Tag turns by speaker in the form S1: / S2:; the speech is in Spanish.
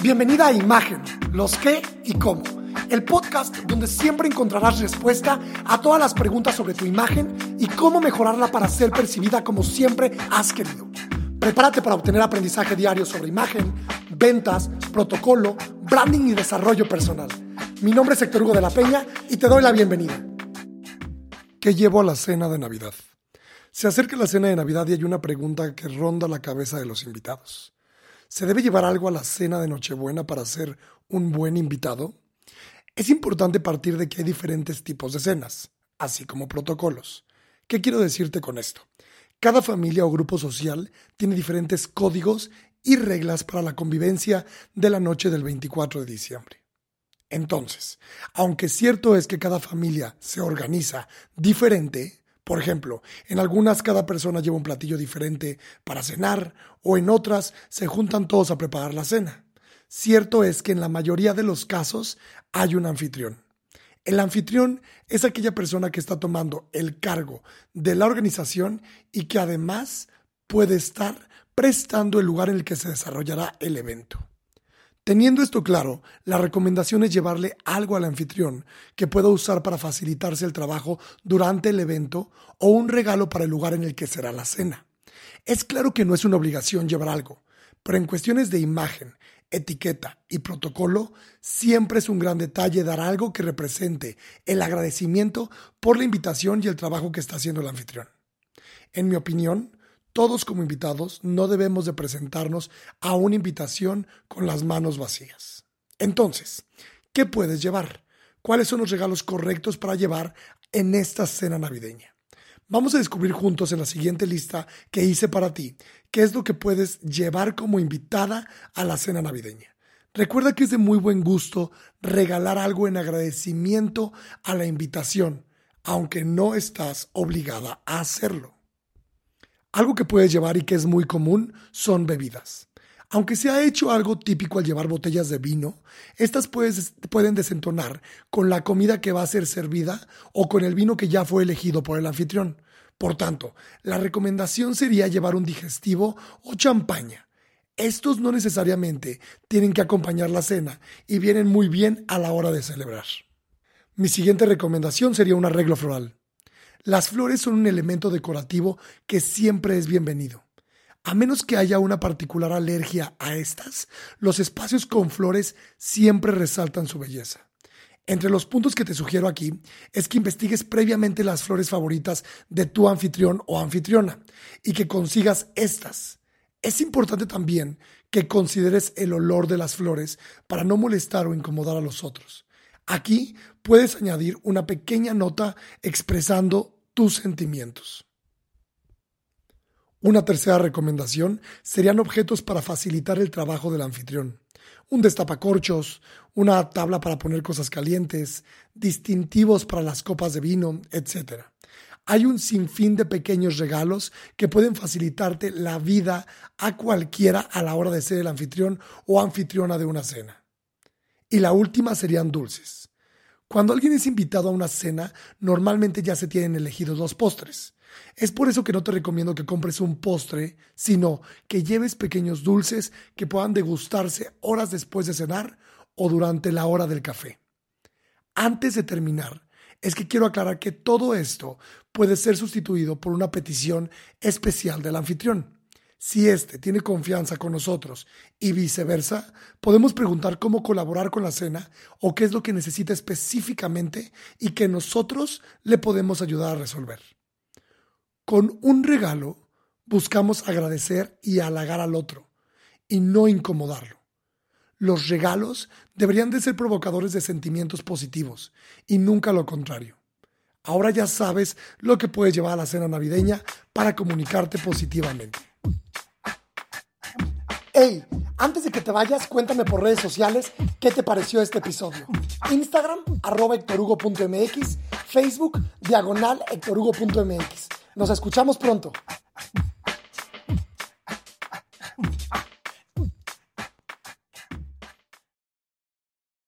S1: Bienvenida a Imagen, los qué y cómo. El podcast donde siempre encontrarás respuesta a todas las preguntas sobre tu imagen y cómo mejorarla para ser percibida como siempre has querido. Prepárate para obtener aprendizaje diario sobre imagen, ventas, protocolo, branding y desarrollo personal. Mi nombre es Héctor Hugo de la Peña y te doy la bienvenida. ¿Qué llevo a la cena de Navidad? Se acerca la cena de Navidad y hay una pregunta que ronda la cabeza de los invitados. ¿Se debe llevar algo a la cena de Nochebuena para ser un buen invitado? Es importante partir de que hay diferentes tipos de cenas, así como protocolos. ¿Qué quiero decirte con esto? Cada familia o grupo social tiene diferentes códigos y reglas para la convivencia de la noche del 24 de diciembre. Entonces, aunque cierto es que cada familia se organiza diferente, por ejemplo, en algunas cada persona lleva un platillo diferente para cenar o en otras se juntan todos a preparar la cena. Cierto es que en la mayoría de los casos hay un anfitrión. El anfitrión es aquella persona que está tomando el cargo de la organización y que además puede estar prestando el lugar en el que se desarrollará el evento. Teniendo esto claro, la recomendación es llevarle algo al anfitrión que pueda usar para facilitarse el trabajo durante el evento o un regalo para el lugar en el que será la cena. Es claro que no es una obligación llevar algo, pero en cuestiones de imagen, etiqueta y protocolo, siempre es un gran detalle dar algo que represente el agradecimiento por la invitación y el trabajo que está haciendo el anfitrión. En mi opinión, todos como invitados no debemos de presentarnos a una invitación con las manos vacías. Entonces, ¿qué puedes llevar? ¿Cuáles son los regalos correctos para llevar en esta cena navideña? Vamos a descubrir juntos en la siguiente lista que hice para ti qué es lo que puedes llevar como invitada a la cena navideña. Recuerda que es de muy buen gusto regalar algo en agradecimiento a la invitación, aunque no estás obligada a hacerlo. Algo que puedes llevar y que es muy común son bebidas. Aunque se ha hecho algo típico al llevar botellas de vino, estas pueden desentonar con la comida que va a ser servida o con el vino que ya fue elegido por el anfitrión. Por tanto, la recomendación sería llevar un digestivo o champaña. Estos no necesariamente tienen que acompañar la cena y vienen muy bien a la hora de celebrar. Mi siguiente recomendación sería un arreglo floral. Las flores son un elemento decorativo que siempre es bienvenido. A menos que haya una particular alergia a estas, los espacios con flores siempre resaltan su belleza. Entre los puntos que te sugiero aquí es que investigues previamente las flores favoritas de tu anfitrión o anfitriona y que consigas estas. Es importante también que consideres el olor de las flores para no molestar o incomodar a los otros. Aquí puedes añadir una pequeña nota expresando tus sentimientos. Una tercera recomendación serían objetos para facilitar el trabajo del anfitrión. Un destapacorchos, una tabla para poner cosas calientes, distintivos para las copas de vino, etc. Hay un sinfín de pequeños regalos que pueden facilitarte la vida a cualquiera a la hora de ser el anfitrión o anfitriona de una cena. Y la última serían dulces. Cuando alguien es invitado a una cena, normalmente ya se tienen elegidos dos postres. Es por eso que no te recomiendo que compres un postre, sino que lleves pequeños dulces que puedan degustarse horas después de cenar o durante la hora del café. Antes de terminar, es que quiero aclarar que todo esto puede ser sustituido por una petición especial del anfitrión. Si éste tiene confianza con nosotros y viceversa, podemos preguntar cómo colaborar con la cena o qué es lo que necesita específicamente y que nosotros le podemos ayudar a resolver. Con un regalo buscamos agradecer y halagar al otro y no incomodarlo. Los regalos deberían de ser provocadores de sentimientos positivos y nunca lo contrario. Ahora ya sabes lo que puedes llevar a la cena navideña para comunicarte positivamente. Hey, antes de que te vayas, cuéntame por redes sociales qué te pareció este episodio. Instagram, arroba hectorugo.mx, Facebook, diagonal hectorugo.mx. Nos escuchamos pronto.